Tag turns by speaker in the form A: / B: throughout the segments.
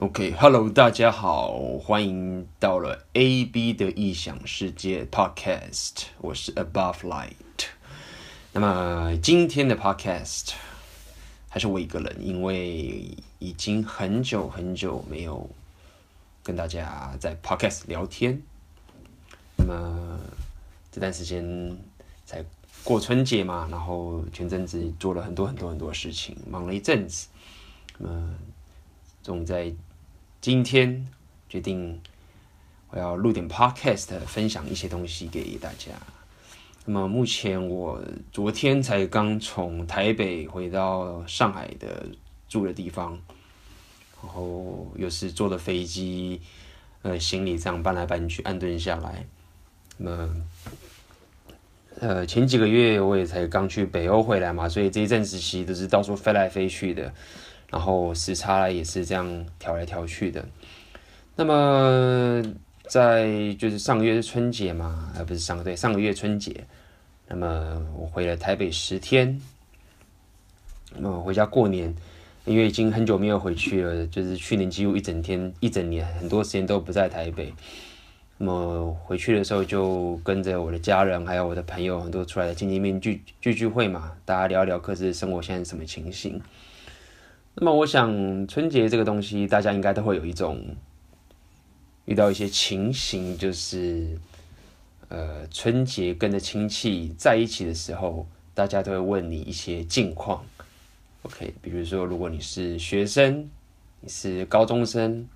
A: OK，Hello，、大家好，欢迎到了 AB 的异想世界 Podcast，我是 Above Light。那么今天的 Podcast 还是我一个人，因为已经很久很久没有跟大家在 Podcast 聊天。那么这段时间才过春节嘛，然后前阵子做了很多很多很多事情，忙了一阵子。那么总在。今天决定我要录点 podcast，分享一些东西给大家。那么目前我昨天才刚从台北回到上海的住的地方，然后又是坐的飞机，呃，行李这样搬来搬去，安顿下来。那么，呃，前几个月我也才刚去北欧回来嘛，所以这一阵子其实都是到处飞来飞去的。然后时差也是这样调来调去的。那么在就是上个月是春节嘛，而不是上个对上个月春节。那么我回了台北十天。那么回家过年，因为已经很久没有回去了，就是去年几乎一整天一整年很多时间都不在台北。那么回去的时候就跟着我的家人还有我的朋友很多出来的见见面聚聚聚会嘛，大家聊一聊各自生活现在什么情形。那么我想春节这个东西，大家应该都会有一种遇到一些情形，就是呃春节跟着亲戚在一起的时候，大家都会问你一些近况。OK，比如说如果你是学生，你是高中生，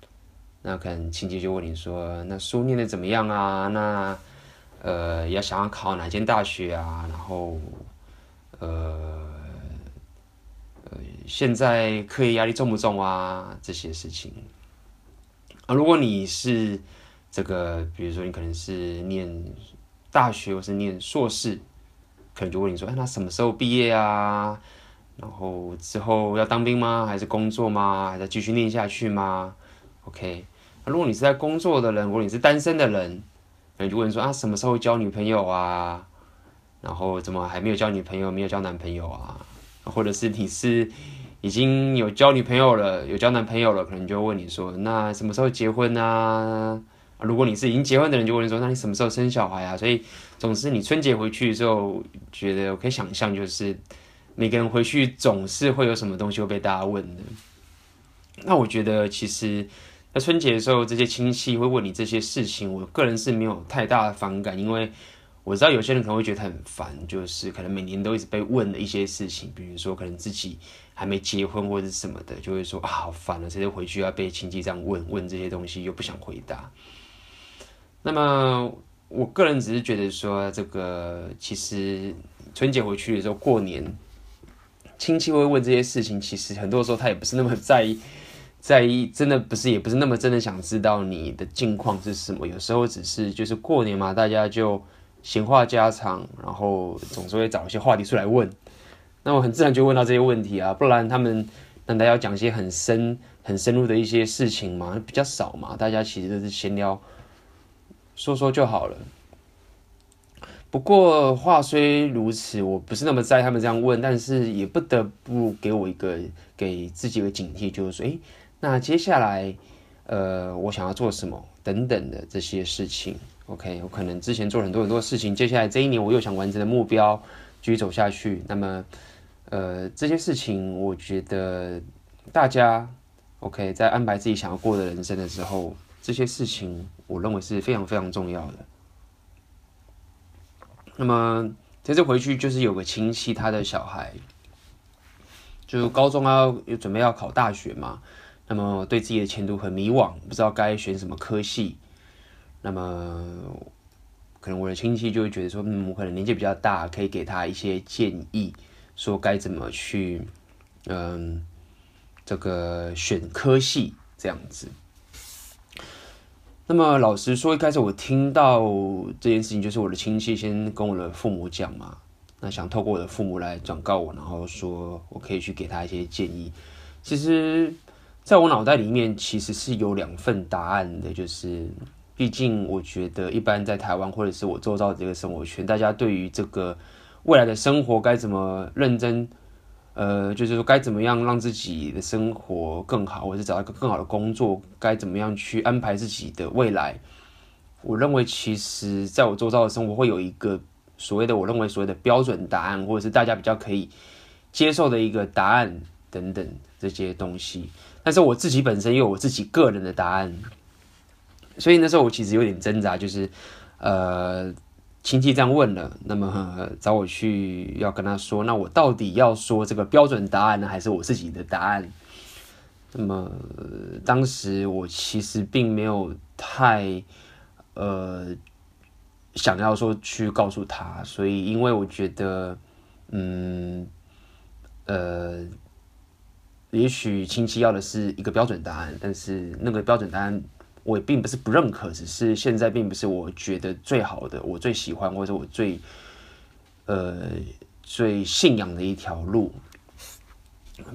A: 那可能亲戚就问你说：“那书念得怎么样啊？那呃要想要考哪间大学啊？然后呃。”现在课业压力重不重啊？这些事情啊，如果你是这个，比如说你可能是念大学或是念硕士，可能就问你说：“哎，那什么时候毕业啊？然后之后要当兵吗？还是工作吗？还是继续念下去吗？”OK，那如果你是在工作的人，如果你是单身的人，可能就问说：“啊，什么时候交女朋友啊？然后怎么还没有交女朋友，没有交男朋友啊？或者是你是？”已经有交女朋友了，有交男朋友了，可能就问你说，那什么时候结婚啊？如果你是已经结婚的人，就问你说，那你什么时候生小孩啊？所以，总之你春节回去之后，觉得我可以想象，就是每个人回去总是会有什么东西会被大家问的。那我觉得，其实，在春节的时候，这些亲戚会问你这些事情，我个人是没有太大的反感，因为。我知道有些人可能会觉得很烦，就是可能每年都一直被问的一些事情，比如说可能自己还没结婚或者什么的，就会说啊好烦啊，直接回去要被亲戚这样问问这些东西，又不想回答。那么我个人只是觉得说，这个其实春节回去的时候，过年亲戚会问这些事情，其实很多时候他也不是那么在意，在意真的不是，也不是那么真的想知道你的近况是什么，有时候只是就是过年嘛，大家就。闲话家常，然后总是会找一些话题出来问，那我很自然就问到这些问题啊，不然他们难道要讲一些很深、很深入的一些事情吗？比较少嘛，大家其实都是闲聊，说说就好了。不过话虽如此，我不是那么在意他们这样问，但是也不得不给我一个给自己一个警惕，就是说，诶，那接下来，呃，我想要做什么等等的这些事情。OK，我可能之前做了很多很多事情，接下来这一年我又想完成的目标继续走下去。那么，呃，这些事情我觉得大家 OK 在安排自己想要过的人生的时候，这些事情我认为是非常非常重要的。那么这次回去就是有个亲戚，他的小孩就高中要准备要考大学嘛，那么对自己的前途很迷惘，不知道该选什么科系。那么，可能我的亲戚就会觉得说，嗯，我可能年纪比较大，可以给他一些建议，说该怎么去，嗯，这个选科系这样子。那么，老实说，一开始我听到这件事情，就是我的亲戚先跟我的父母讲嘛，那想透过我的父母来转告我，然后说我可以去给他一些建议。其实，在我脑袋里面，其实是有两份答案的，就是。毕竟，我觉得一般在台湾或者是我周遭的这个生活圈，大家对于这个未来的生活该怎么认真呃，就是说该怎么样让自己的生活更好，或者是找到一个更好的工作，该怎么样去安排自己的未来。我认为，其实在我周遭的生活会有一个所谓的我认为所谓的标准答案，或者是大家比较可以接受的一个答案等等这些东西。但是我自己本身也有我自己个人的答案，所以那时候我其实有点挣扎，就是呃。亲戚这样问了，那么找我去要跟他说，那我到底要说这个标准答案呢，还是我自己的答案？那么当时我其实并没有太呃想要说去告诉他，所以因为我觉得，嗯呃，也许亲戚要的是一个标准答案，但是那个标准答案。我也并不是不认可，只是现在并不是我觉得最好的，我最喜欢或者我最呃最信仰的一条路。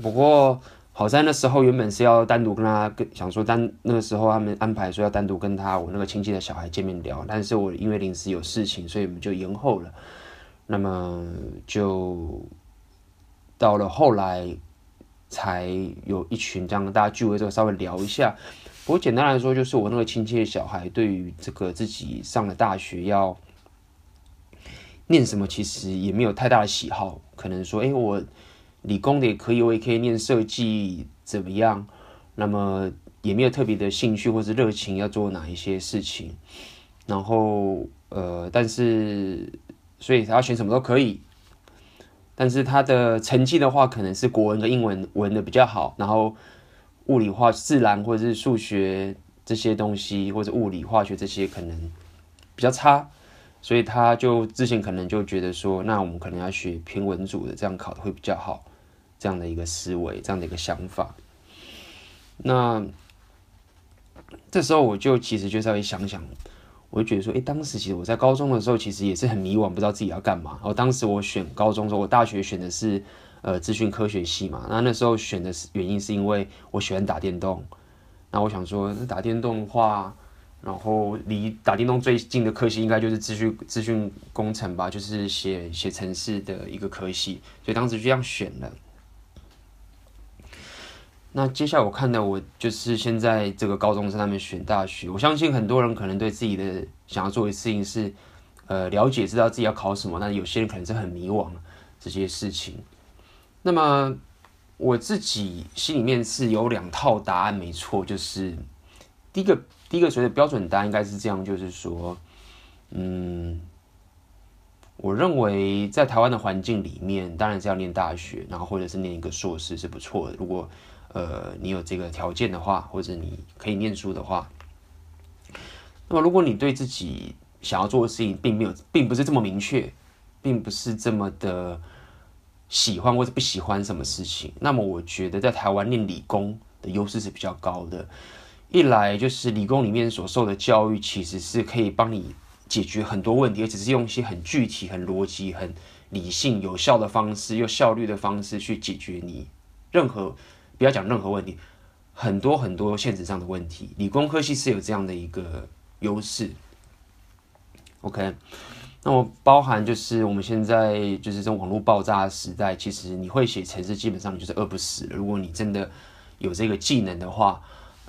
A: 不过好在那时候原本是要单独跟他跟想说单那个时候他们安排说要单独跟他我那个亲戚的小孩见面聊，但是我因为临时有事情，所以我们就延后了。那么就到了后来才有一群这样大家聚会之后稍微聊一下。我简单来说，就是我那个亲戚的小孩，对于这个自己上了大学要念什么，其实也没有太大的喜好。可能说，哎，我理工的也可以，我也可以念设计，怎么样？那么也没有特别的兴趣或是热情要做哪一些事情。然后，呃，但是，所以他要选什么都可以。但是他的成绩的话，可能是国文和英文文的比较好。然后。物理化、自然或者是数学这些东西，或者物理、化学这些可能比较差，所以他就之前可能就觉得说，那我们可能要学偏文组的，这样考的会比较好，这样的一个思维，这样的一个想法。那这时候我就其实就稍微想想，我就觉得说，诶，当时其实我在高中的时候，其实也是很迷惘，不知道自己要干嘛。然后当时我选高中的时候，我大学选的是。呃，资讯科学系嘛，那那时候选的是原因是因为我喜欢打电动，那我想说，打电动的话，然后离打电动最近的科系应该就是资讯资讯工程吧，就是写写程式的一个科系，所以当时就这样选了。那接下来我看到我就是现在这个高中生他们选大学，我相信很多人可能对自己的想要做的事情是，呃，了解知道自己要考什么，那有些人可能是很迷惘这些事情。那么我自己心里面是有两套答案，没错，就是第一个，第一个所谓的标准答案应该是这样，就是说，嗯，我认为在台湾的环境里面，当然是要念大学，然后或者是念一个硕士是不错的。如果呃你有这个条件的话，或者你可以念书的话，那么如果你对自己想要做的事情并没有，并不是这么明确，并不是这么的。喜欢或者不喜欢什么事情，那么我觉得在台湾念理工的优势是比较高的。一来就是理工里面所受的教育其实是可以帮你解决很多问题，而且是用一些很具体、很逻辑、很理性、有效的方式，用效率的方式去解决你任何，不要讲任何问题，很多很多现实上的问题。理工科系是有这样的一个优势。OK。那么包含就是我们现在就是这种网络爆炸的时代，其实你会写程式，基本上你就是饿不死了。如果你真的有这个技能的话，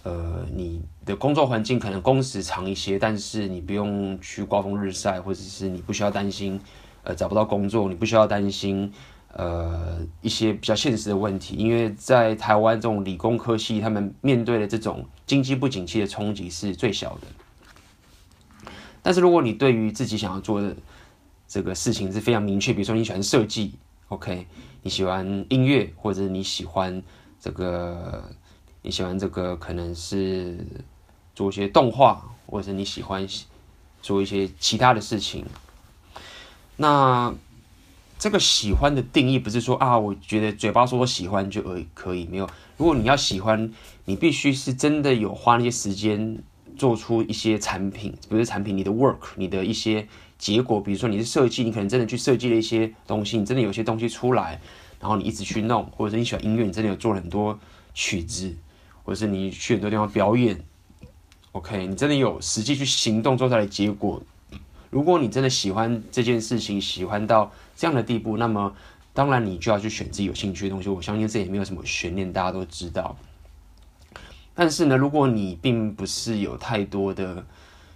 A: 呃，你的工作环境可能工时长一些，但是你不用去刮风日晒，或者是你不需要担心呃找不到工作，你不需要担心呃一些比较现实的问题，因为在台湾这种理工科系，他们面对的这种经济不景气的冲击是最小的。但是如果你对于自己想要做的这个事情是非常明确，比如说你喜欢设计，OK，你喜欢音乐，或者你喜欢这个，你喜欢这个可能是做一些动画，或者是你喜欢做一些其他的事情。那这个喜欢的定义不是说啊，我觉得嘴巴说我喜欢就可可以，没有。如果你要喜欢，你必须是真的有花那些时间。做出一些产品，比如产品，你的 work，你的一些结果，比如说你是设计，你可能真的去设计了一些东西，你真的有些东西出来，然后你一直去弄，或者是你喜欢音乐，你真的有做了很多曲子，或者是你去很多地方表演，OK，你真的有实际去行动做出来的结果。如果你真的喜欢这件事情，喜欢到这样的地步，那么当然你就要去选自己有兴趣的东西。我相信这也没有什么悬念，大家都知道。但是呢，如果你并不是有太多的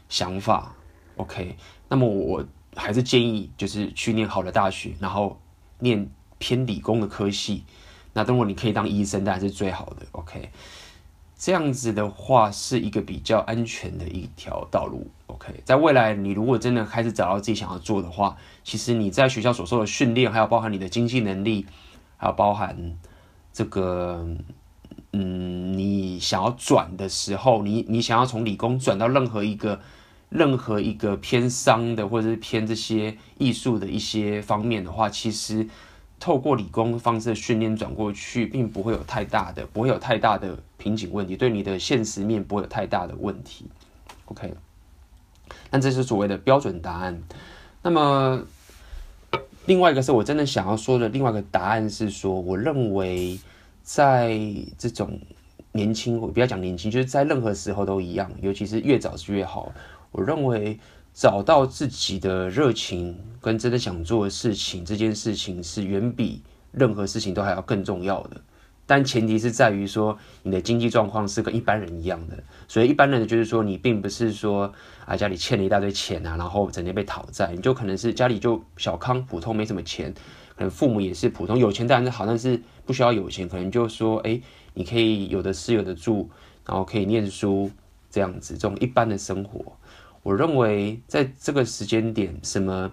A: 想法，OK，那么我还是建议就是去念好的大学，然后念偏理工的科系。那等会你可以当医生，当然是最好的，OK。这样子的话是一个比较安全的一条道路，OK。在未来，你如果真的开始找到自己想要做的话，其实你在学校所受的训练，还有包含你的经济能力，还有包含这个，嗯，你想要转的时候，你你想要从理工转到任何一个任何一个偏商的或者是偏这些艺术的一些方面的话，其实。透过理工方式的训练转过去，并不会有太大的，不会有太大的瓶颈问题，对你的现实面不会有太大的问题。OK，那这是所谓的标准答案。那么另外一个是我真的想要说的另外一个答案是说，我认为在这种年轻，我不要讲年轻，就是在任何时候都一样，尤其是越早是越好。我认为。找到自己的热情跟真的想做的事情，这件事情是远比任何事情都还要更重要的。但前提是在于说，你的经济状况是跟一般人一样的。所以一般人就是说，你并不是说啊家里欠了一大堆钱啊，然后整天被讨债，你就可能是家里就小康普通，没什么钱，可能父母也是普通，有钱当然是好，但是不需要有钱，可能就说，哎，你可以有的吃有的住，然后可以念书这样子，这种一般的生活。我认为在这个时间点，什么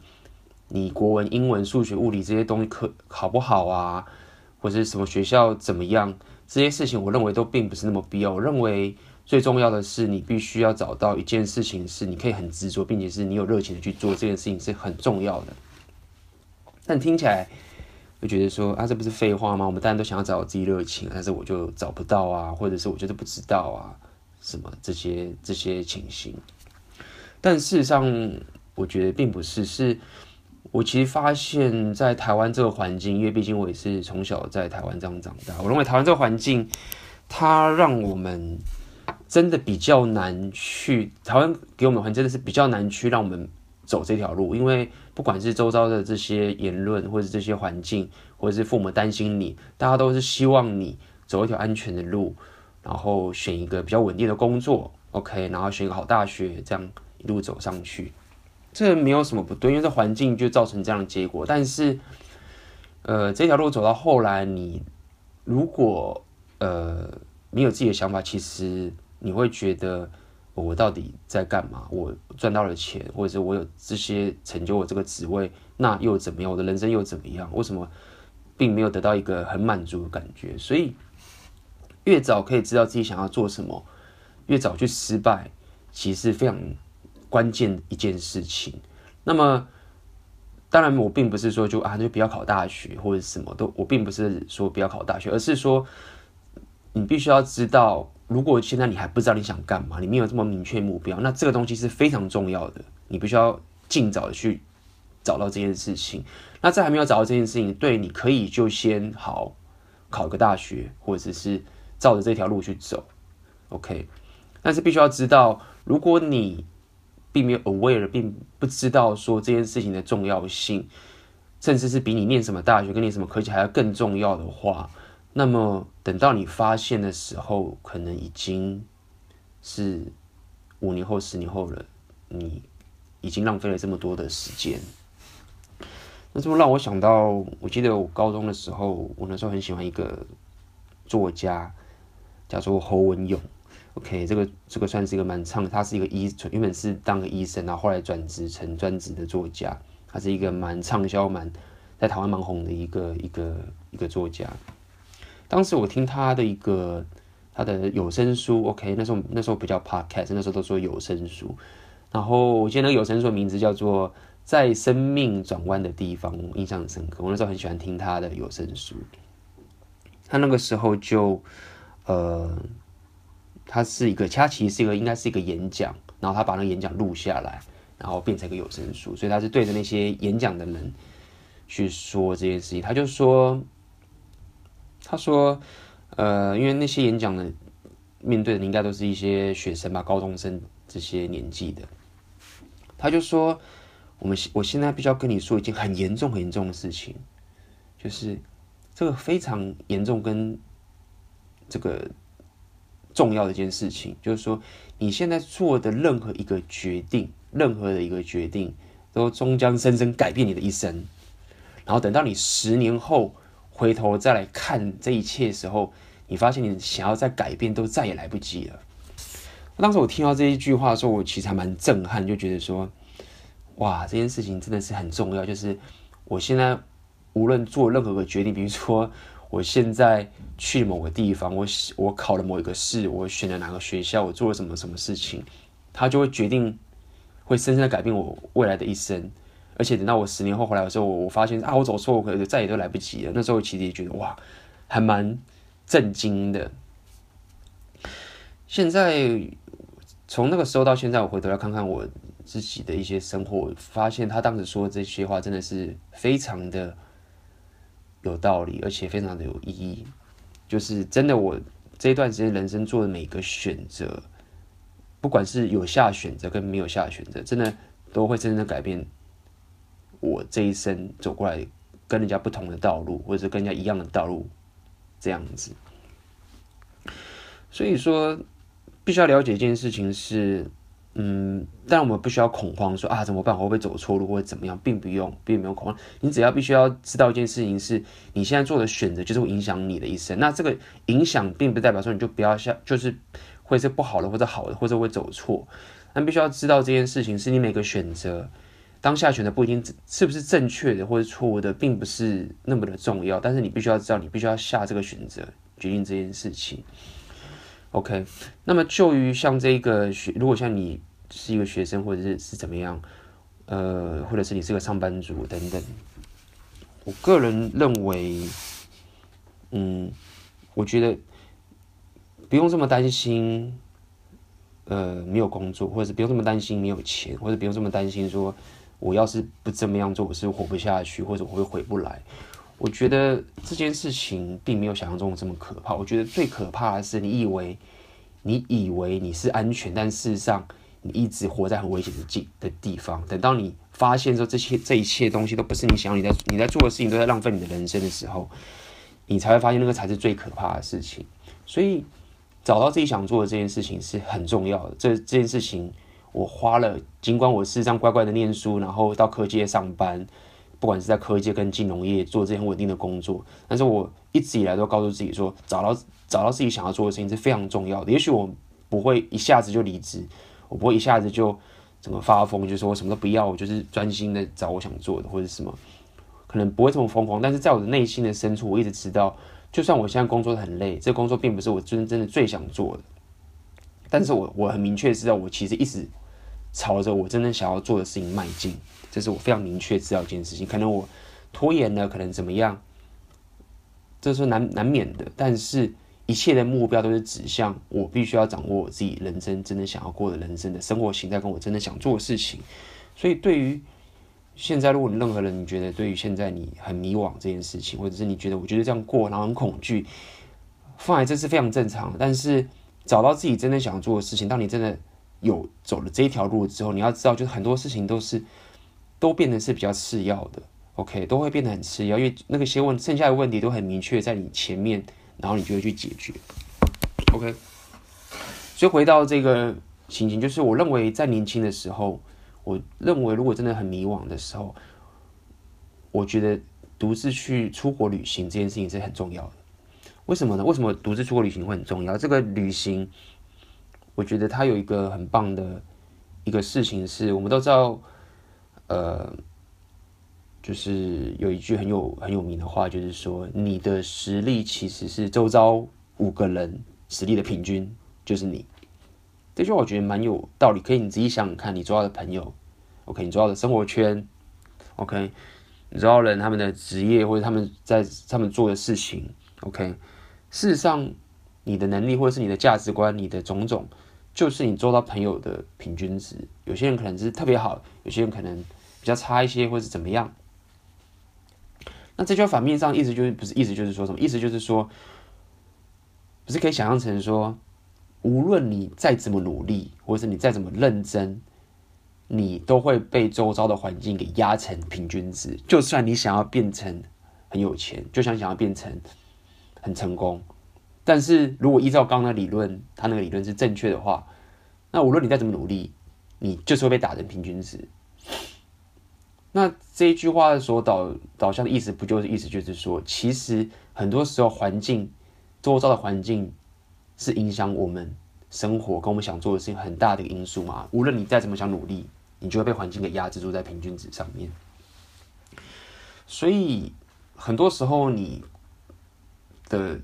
A: 你国文、英文、数学、物理这些东西可好不好啊，或者什么学校怎么样，这些事情我认为都并不是那么必要。我认为最重要的是，你必须要找到一件事情是你可以很执着，并且是你有热情的去做这件事情是很重要的。但听起来会觉得说啊，这不是废话吗？我们当然都想要找自己热情，但是我就找不到啊，或者是我觉得不知道啊，什么这些这些情形。但事实上，我觉得并不是。是我其实发现，在台湾这个环境，因为毕竟我也是从小在台湾这样长大，我认为台湾这个环境，它让我们真的比较难去。台湾给我们环境真的是比较难去让我们走这条路，因为不管是周遭的这些言论，或者是这些环境，或者是父母担心你，大家都是希望你走一条安全的路，然后选一个比较稳定的工作，OK，然后选一个好大学，这样。一路走上去，这没有什么不对，因为这环境就造成这样的结果。但是，呃，这条路走到后来，你如果呃没有自己的想法，其实你会觉得我到底在干嘛？我赚到了钱，或者是我有这些成就，我这个职位，那又怎么样？我的人生又怎么样？为什么并没有得到一个很满足的感觉？所以，越早可以知道自己想要做什么，越早去失败，其实是非常。关键一件事情，那么当然我并不是说就啊就不要考大学或者什么都，我并不是说不要考大学，而是说你必须要知道，如果现在你还不知道你想干嘛，你没有这么明确目标，那这个东西是非常重要的，你必须要尽早的去找到这件事情。那在还没有找到这件事情，对，你可以就先好考个大学，或者是照着这条路去走，OK。但是必须要知道，如果你并没有 aware，并不知道说这件事情的重要性，甚至是比你念什么大学、跟你什么科技还要更重要的话，那么等到你发现的时候，可能已经是五年后、十年后了。你已经浪费了这么多的时间。那这么让我想到，我记得我高中的时候，我那时候很喜欢一个作家，叫做侯文咏。OK，这个这个算是一个蛮畅，他是一个医，原本是当个医生，然后后来转职成专职的作家。他是一个蛮畅销、蛮在台湾蛮红的一个一个一个作家。当时我听他的一个他的有声书，OK，那时候那时候不叫 Podcast，那时候都说有声书。然后我记得那个有声书的名字叫做《在生命转弯的地方》，我印象很深刻。我那时候很喜欢听他的有声书。他那个时候就呃。他是一个，他其实是一个，应该是一个演讲，然后他把那个演讲录下来，然后变成一个有声书，所以他是对着那些演讲的人去说这件事情。他就说，他说，呃，因为那些演讲的面对的应该都是一些学生吧，高中生这些年纪的。他就说，我们我现在必须要跟你说一件很严重、很严重的事情，就是这个非常严重跟这个重要的一件事情，就是说你现在做的任何一个决定，任何的一个决定，都终将深深改变你的一生。然后等到你十年后回头再来看这一切的时候，你发现你想要再改变都再也来不及了。当时我听到这一句话的时候，我其实还蛮震撼，就觉得说，哇，这件事情真的是很重要。就是我现在无论做任何个决定，比如说我现在去某个地方，我我考了某一个试，我选了哪个学校，我做了什么什么事情，它就会决定，会深深的改变我未来的一生。而且等到我十年后回来的时候，我我发现啊，我走错，我可能再也都来不及了。那时候其实也觉得哇，还蛮震惊的。现在。从那个时候到现在，我回头来看看我自己的一些生活，发现他当时说的这些话真的是非常的有道理，而且非常的有意义。就是真的，我这一段时间人生做的每个选择，不管是有下选择跟没有下选择，真的都会真正的改变我这一生走过来跟人家不同的道路，或者是跟人家一样的道路这样子。所以说。必须要了解一件事情是，嗯，但我们不需要恐慌说，啊怎么办？我会不会走错路或者怎么样？并不用，并没有恐慌。你只要必须要知道一件事情是，你现在做的选择就是会影响你的一生。那这个影响并不代表说你就不要下，就是会是不好的或者好的，或者会走错。但必须要知道这件事情是你每个选择当下选择不一定是不是正确的或者错误的，并不是那么的重要。但是你必须要知道，你必须要下这个选择，决定这件事情。OK，那么就于像这个学，如果像你是一个学生，或者是是怎么样，呃，或者是你是个上班族等等，我个人认为，嗯，我觉得不用这么担心，呃，没有工作，或者是不用这么担心没有钱，或者不用这么担心说我要是不这么样做，我是活不下去，或者我会回不来。我觉得这件事情并没有想象中这么可怕。我觉得最可怕的是，你以为你以为你是安全，但事实上你一直活在很危险的境的地方。等到你发现说这些这一切东西都不是你想要，你在你在做的事情都在浪费你的人生的时候，你才会发现那个才是最可怕的事情。所以找到自己想做的这件事情是很重要的。这这件事情我花了，尽管我是这样乖乖的念书，然后到科技业上班。不管是在科技跟金融业做这些稳定的工作，但是我一直以来都告诉自己说，找到找到自己想要做的事情是非常重要的。也许我不会一下子就离职，我不会一下子就怎么发疯，就说我什么都不要，我就是专心的找我想做的或者什么，可能不会这么疯狂。但是在我的内心的深处，我一直知道，就算我现在工作很累，这个工作并不是我真真的最想做的，但是我我很明确知道，我其实一直朝着我真正想要做的事情迈进。这是我非常明确知道一件事情，可能我拖延了，可能怎么样，这是难难免的。但是，一切的目标都是指向我必须要掌握我自己人生真正想要过的人生的生活形态，跟我真的想做的事情。所以，对于现在，如果你任何人你觉得对于现在你很迷惘这件事情，或者是你觉得我觉得这样过然后很恐惧，放在这是非常正常。但是，找到自己真的想要做的事情，当你真的有走了这一条路之后，你要知道，就是很多事情都是。都变得是比较次要的，OK，都会变得很次要，因为那个些问剩下的问题都很明确在你前面，然后你就会去解决，OK。所以回到这个情形，就是我认为在年轻的时候，我认为如果真的很迷惘的时候，我觉得独自去出国旅行这件事情是很重要的。为什么呢？为什么独自出国旅行会很重要？这个旅行，我觉得它有一个很棒的一个事情是，我们都知道。呃，就是有一句很有很有名的话，就是说，你的实力其实是周遭五个人实力的平均，就是你。这句话我觉得蛮有道理，可以你自己想想看，你周遭的朋友，OK，你周遭的生活圈，OK，你周遭人他们的职业或者他们在他们做的事情，OK，事实上，你的能力或者是你的价值观，你的种种，就是你周遭朋友的平均值。有些人可能是特别好，有些人可能。比较差一些，或是怎么样？那这句话反面上意思就是不是意思就是说什么？意思就是说，不是可以想象成说，无论你再怎么努力，或是你再怎么认真，你都会被周遭的环境给压成平均值。就算你想要变成很有钱，就想想要变成很成功。但是如果依照刚刚的理论，他那个理论是正确的话，那无论你再怎么努力，你就是会被打成平均值。那这一句话所导导向的意思，不就是意思就是说，其实很多时候环境，周遭的环境是影响我们生活跟我们想做的事情很大的一个因素嘛。无论你再怎么想努力，你就会被环境给压制住在平均值上面。所以很多时候你的。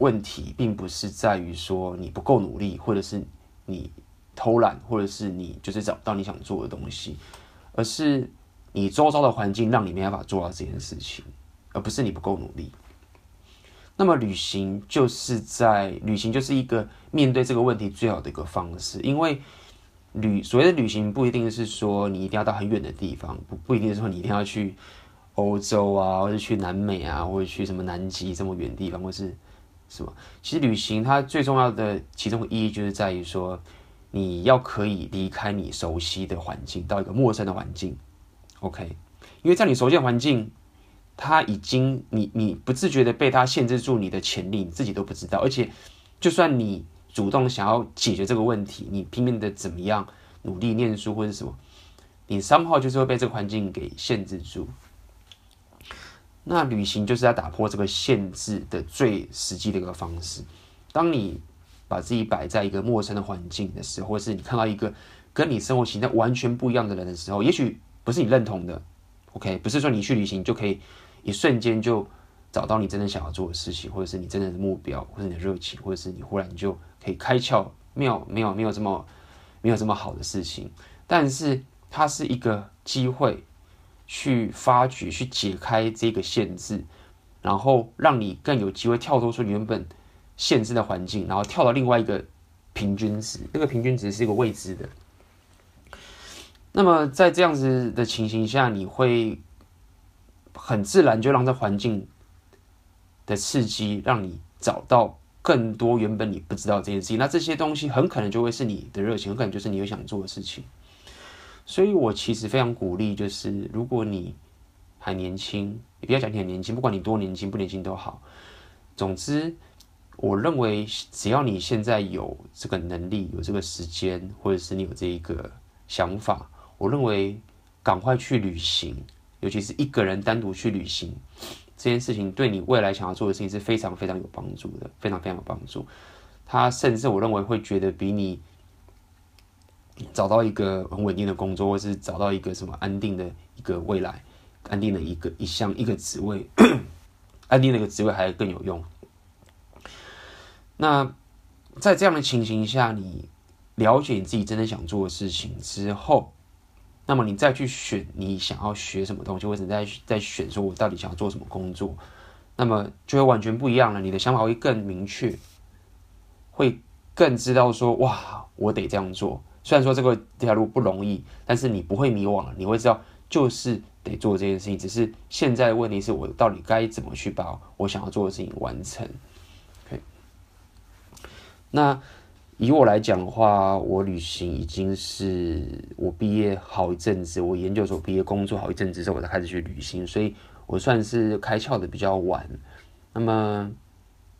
A: 问题并不是在于说你不够努力，或者是你偷懒，或者是你就是找不到你想做的东西，而是你周遭的环境让你没办法做到这件事情，而不是你不够努力。那么旅行就是在旅行就是一个面对这个问题最好的一个方式，因为旅所谓的旅行不一定是说你一定要到很远的地方，不不一定是说你一定要去欧洲啊，或者去南美啊，或者去什么南极这么远地方，或是。是吧？其实旅行它最重要的其中意义就是在于说，你要可以离开你熟悉的环境，到一个陌生的环境。OK，因为在你熟悉的环境，它已经你你不自觉的被它限制住你的潜力，你自己都不知道。而且，就算你主动想要解决这个问题，你拼命的怎么样努力念书或者什么，你 somehow 就是会被这个环境给限制住。那旅行就是在打破这个限制的最实际的一个方式。当你把自己摆在一个陌生的环境的时候，或是你看到一个跟你生活形态完全不一样的人的时候，也许不是你认同的，OK，不是说你去旅行就可以一瞬间就找到你真正想要做的事情，或者是你真正的目标，或者你的热情，或者是你忽然就可以开窍，没有没有没有这么没有这么好的事情，但是它是一个机会。去发掘、去解开这个限制，然后让你更有机会跳脱出原本限制的环境，然后跳到另外一个平均值。那个平均值是一个未知的。那么在这样子的情形下，你会很自然就让这环境的刺激，让你找到更多原本你不知道这件事情。那这些东西很可能就会是你的热情，很可能就是你有想做的事情。所以，我其实非常鼓励，就是如果你还年轻，也不要讲你很年轻，不管你多年轻不年轻都好。总之，我认为只要你现在有这个能力、有这个时间，或者是你有这一个想法，我认为赶快去旅行，尤其是一个人单独去旅行这件事情，对你未来想要做的事情是非常非常有帮助的，非常非常有帮助。他甚至我认为会觉得比你。找到一个很稳定的工作，或是找到一个什么安定的一个未来，安定的一个一项一个职位，安定的一个职位还更有用。那在这样的情形下，你了解你自己真正想做的事情之后，那么你再去选你想要学什么东西，或者再再选说我到底想要做什么工作，那么就会完全不一样了。你的想法会更明确，会更知道说哇，我得这样做。虽然说这个这条路不容易，但是你不会迷惘了，你会知道就是得做这件事情。只是现在的问题是我到底该怎么去把我想要做的事情完成？OK，那以我来讲的话，我旅行已经是我毕业好一阵子，我研究所毕业工作好一阵子之后，我才开始去旅行，所以我算是开窍的比较晚。那么。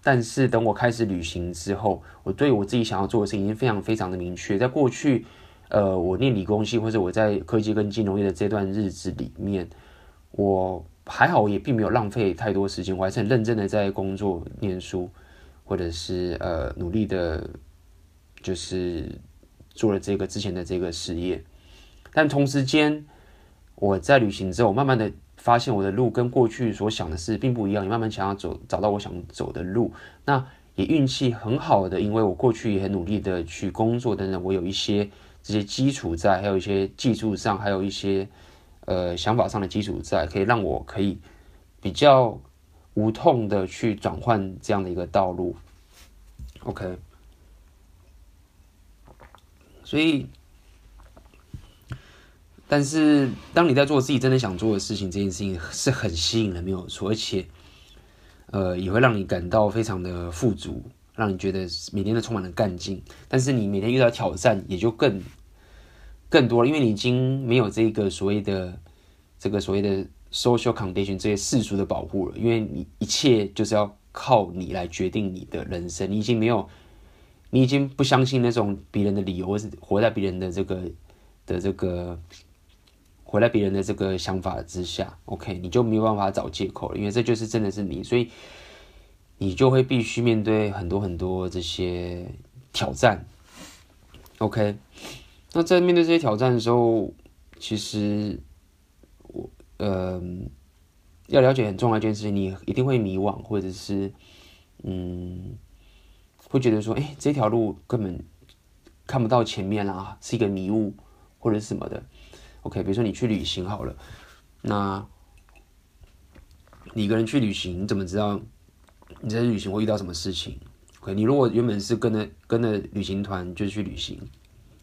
A: 但是等我开始旅行之后，我对我自己想要做的事情已经非常非常的明确。在过去，呃，我念理工系或者我在科技跟金融业的这段日子里面，我还好，也并没有浪费太多时间，我还是很认真的在工作、念书，或者是呃努力的，就是做了这个之前的这个事业。但同时间，我在旅行之后，慢慢的。发现我的路跟过去所想的事并不一样，也慢慢想要走，找到我想走的路。那也运气很好的，因为我过去也很努力的去工作等等，我有一些这些基础在，还有一些技术上，还有一些呃想法上的基础在，可以让我可以比较无痛的去转换这样的一个道路。OK，所以。但是，当你在做自己真的想做的事情，这件事情是很吸引人，没有错，而且，呃，也会让你感到非常的富足，让你觉得每天都充满了干劲。但是，你每天遇到挑战也就更更多了，因为你已经没有这个所谓的这个所谓的 social condition 这些世俗的保护了，因为你一切就是要靠你来决定你的人生，你已经没有，你已经不相信那种别人的理由，或是活在别人的这个的这个，活在别人的这个想法之下，OK，你就没有办法找借口了，因为这就是真的是你，所以你就会必须面对很多很多这些挑战，OK，那在面对这些挑战的时候，其实我。呃，要了解很重要一件事情，你一定会迷惘，或者是，嗯，会觉得说，哎，这条路根本看不到前面啦，是一个迷雾，或者是什么的。OK，比如说你去旅行好了，那你一个人去旅行，你怎么知道你在旅行会遇到什么事情？OK，你如果原本是跟着跟着旅行团就去旅行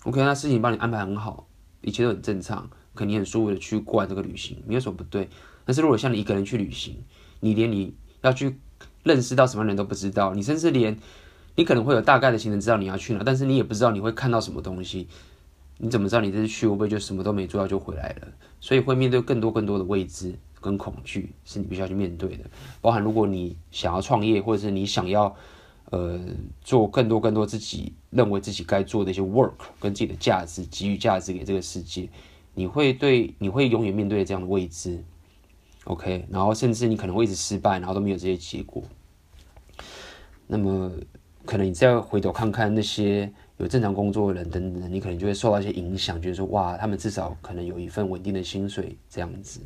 A: ，OK，那事情帮你安排很好，一切都很正常。肯定很舒服的去过完这个旅行，没有什么不对。但是如果像你一个人去旅行，你连你要去认识到什么人都不知道，你甚至连你可能会有大概的行程知道你要去哪，但是你也不知道你会看到什么东西，你怎么知道你这次去会不会就什么都没做到就回来了？所以会面对更多更多的未知跟恐惧，是你必须要去面对的。包含如果你想要创业，或者是你想要呃做更多更多自己认为自己该做的一些 work，跟自己的价值给予价值给这个世界。你会对，你会永远面对这样的未知，OK，然后甚至你可能会一直失败，然后都没有这些结果。那么，可能你再回头看看那些有正常工作的人等等，你可能就会受到一些影响，觉得说哇，他们至少可能有一份稳定的薪水这样子。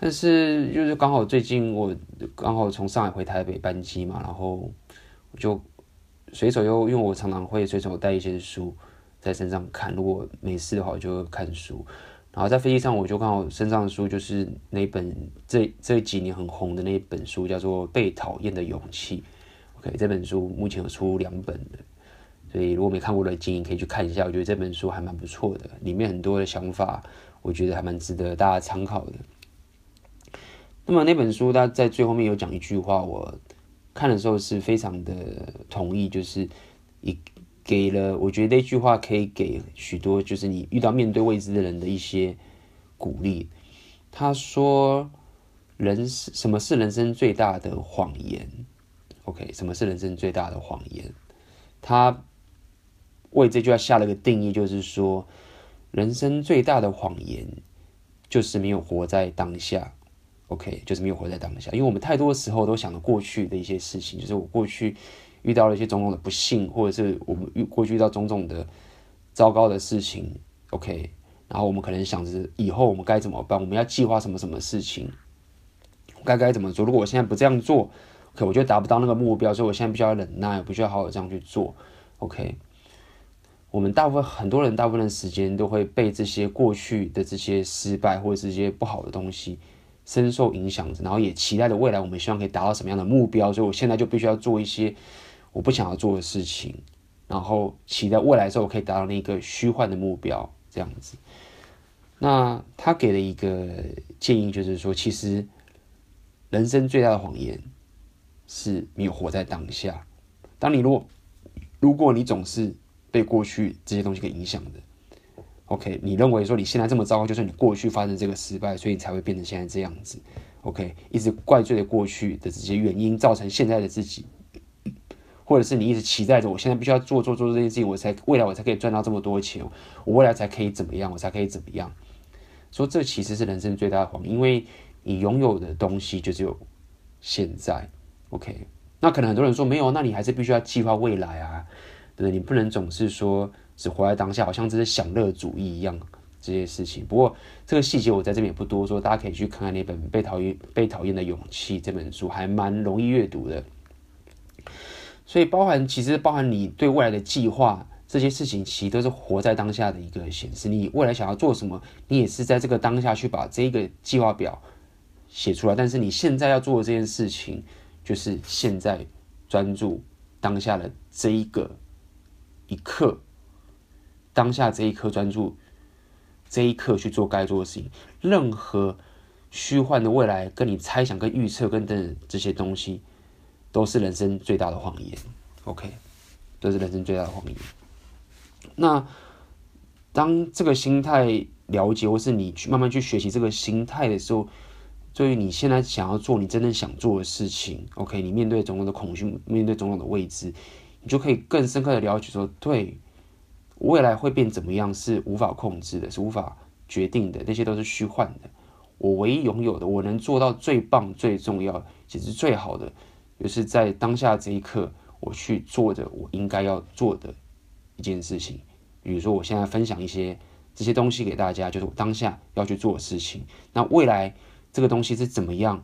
A: 但是就是刚好最近我刚好从上海回台北班机嘛，然后我就随手又因为我常常会随手带一些书。在身上看，如果没事的话，我就看书。然后在飞机上，我就刚好身上的书就是那本这这几年很红的那一本书，叫做《被讨厌的勇气》。OK，这本书目前有出两本的，所以如果没看过的，建议可以去看一下。我觉得这本书还蛮不错的，里面很多的想法，我觉得还蛮值得大家参考的。那么那本书它在最后面有讲一句话，我看的时候是非常的同意，就是一。给了，我觉得那句话可以给许多就是你遇到面对未知的人的一些鼓励。他说：“人是什么是人生最大的谎言？OK，什么是人生最大的谎言？他为这句话下了个定义，就是说，人生最大的谎言就是没有活在当下。OK，就是没有活在当下，因为我们太多时候都想着过去的一些事情，就是我过去。”遇到了一些种种的不幸，或者是我们遇过去遇到种种的糟糕的事情，OK，然后我们可能想着以后我们该怎么办，我们要计划什么什么事情，该该怎么做？如果我现在不这样做，OK，我就达不到那个目标，所以我现在必须要忍耐，必须要好好这样去做，OK。我们大部分很多人大部分的时间都会被这些过去的这些失败或者是这些不好的东西。深受影响着，然后也期待着未来我们希望可以达到什么样的目标，所以我现在就必须要做一些我不想要做的事情，然后期待未来的时候可以达到那个虚幻的目标，这样子。那他给了一个建议，就是说，其实人生最大的谎言是没有活在当下。当你如果如果你总是被过去这些东西给影响的。OK，你认为说你现在这么糟糕，就是你过去发生这个失败，所以你才会变成现在这样子。OK，一直怪罪的过去的这些原因，造成现在的自己，或者是你一直期待着，我现在必须要做做做这件事情，我才未来我才可以赚到这么多钱，我未来才可以怎么样，我才可以怎么样。说这其实是人生最大的谎，因为你拥有的东西就只有现在。OK，那可能很多人说没有，那你还是必须要计划未来啊，对？你不能总是说。只活在当下，好像这是享乐主义一样这些事情。不过这个细节我在这边也不多说，大家可以去看看那本《被讨厌被讨厌的勇气》这本书，还蛮容易阅读的。所以包含其实包含你对未来的计划这些事情，其实都是活在当下的一个显示。你未来想要做什么，你也是在这个当下去把这个计划表写出来。但是你现在要做的这件事情，就是现在专注当下的这一个一刻。当下这一刻专注，这一刻去做该做的事情。任何虚幻的未来，跟你猜想、跟预测、跟等等这些东西，都是人生最大的谎言。OK，都是人生最大的谎言。那当这个心态了解，或是你去慢慢去学习这个心态的时候，对于你现在想要做你真正想做的事情，OK，你面对种种的恐惧，面对种种的未知，你就可以更深刻的了解说，对，未来会变怎么样是无法控制的，是无法决定的，那些都是虚幻的。我唯一拥有的，我能做到最棒、最重要，其实最好的，就是在当下这一刻，我去做的我应该要做的一件事情。比如说，我现在分享一些这些东西给大家，就是我当下要去做的事情。那未来这个东西是怎么样？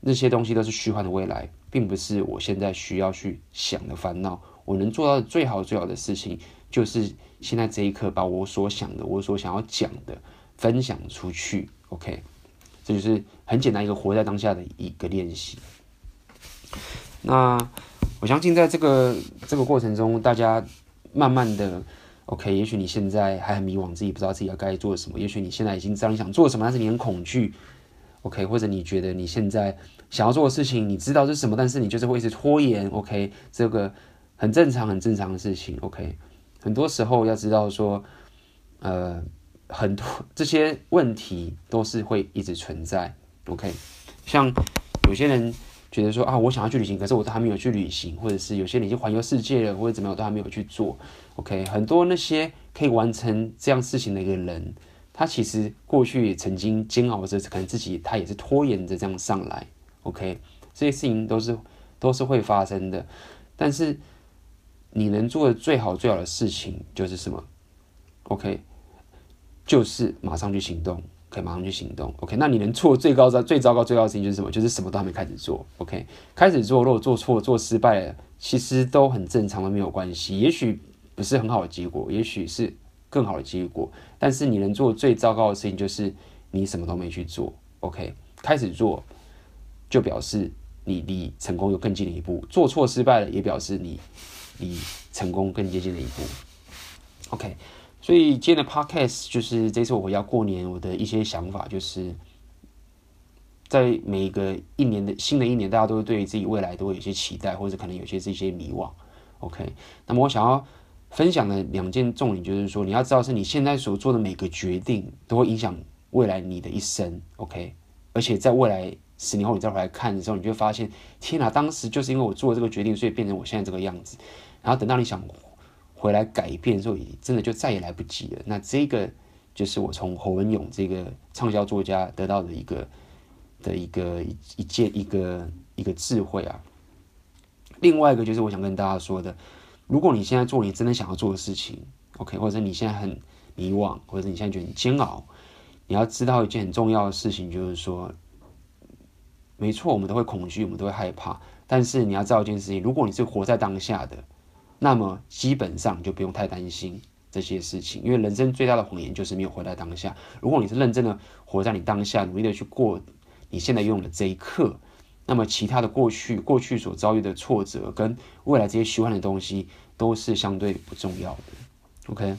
A: 那些东西都是虚幻的未来，并不是我现在需要去想的烦恼。我能做到最好最好的事情，就是现在这一刻，把我所想的、我所想要讲的分享出去。OK。这就是很简单一个活在当下的一个练习。那我相信在这个这个过程中，大家慢慢的，OK，也许你现在还很迷惘，自己不知道自己要该做什么；也许你现在已经知道你想做什么，但是你很恐惧，OK，或者你觉得你现在想要做的事情，你知道是什么，但是你就是会一直拖延，OK，这个很正常，很正常的事情，OK。很多时候要知道说，呃。很多这些问题都是会一直存在，OK？像有些人觉得说啊，我想要去旅行，可是我都还没有去旅行，或者是有些人已经环游世界了，或者怎么样，我都还没有去做，OK？很多那些可以完成这样事情的一个人，他其实过去也曾经煎熬着，可能自己他也是拖延着这样上来，OK？这些事情都是都是会发生的，但是你能做的最好最好的事情就是什么？OK？就是马上去行动，可以马上去行动。OK，那你能做最高的、最糟糕、最高的事情就是什么？就是什么都还没开始做。OK，开始做，如果做错、做失败了，其实都很正常，都没有关系。也许不是很好的结果，也许是更好的结果。但是你能做最糟糕的事情，就是你什么都没去做。OK，开始做，就表示你离成功又更近了一步。做错、失败了，也表示你离成功更接近了一步。OK。所以今天的 podcast 就是这次我回家过年，我的一些想法就是，在每一个一年的新的一年，大家都会对自己未来都会有些期待，或者可能有些是一些迷惘。OK，那么我想要分享的两件重点就是说，你要知道是你现在所做的每个决定都会影响未来你的一生。OK，而且在未来十年后你再回来看的时候，你就发现，天哪，当时就是因为我做这个决定，所以变成我现在这个样子。然后等到你想。回来改变的时候，真的就再也来不及了。那这个就是我从侯文咏这个畅销作家得到的一个的一个一一件一个一个智慧啊。另外一个就是我想跟大家说的，如果你现在做你真的想要做的事情，OK，或者你现在很迷惘，或者你现在觉得很煎熬，你要知道一件很重要的事情，就是说，没错，我们都会恐惧，我们都会害怕，但是你要知道一件事情，如果你是活在当下的。那么基本上就不用太担心这些事情，因为人生最大的谎言就是没有活在当下。如果你是认真的活在你当下，努力的去过你现在拥有的这一刻，那么其他的过去、过去所遭遇的挫折跟未来这些虚幻的东西都是相对不重要的。OK，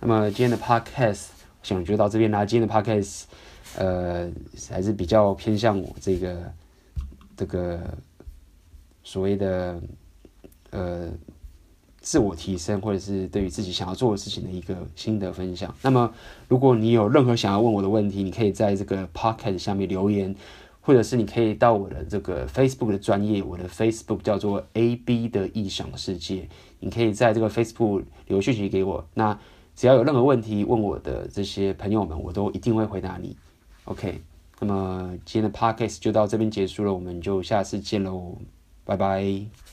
A: 那么今天的 Podcast 想就到这边啦。今天的 Podcast 呃还是比较偏向我这个这个所谓的呃。自我提升，或者是对于自己想要做的事情的一个心得分享。那么，如果你有任何想要问我的问题，你可以在这个 podcast 下面留言，或者是你可以到我的这个 Facebook 的专业，我的 Facebook 叫做 AB 的异想世界，你可以在这个 Facebook 留讯息给我。那只要有任何问题问我的这些朋友们，我都一定会回答你。OK，那么今天的 podcast 就到这边结束了，我们就下次见喽，拜拜。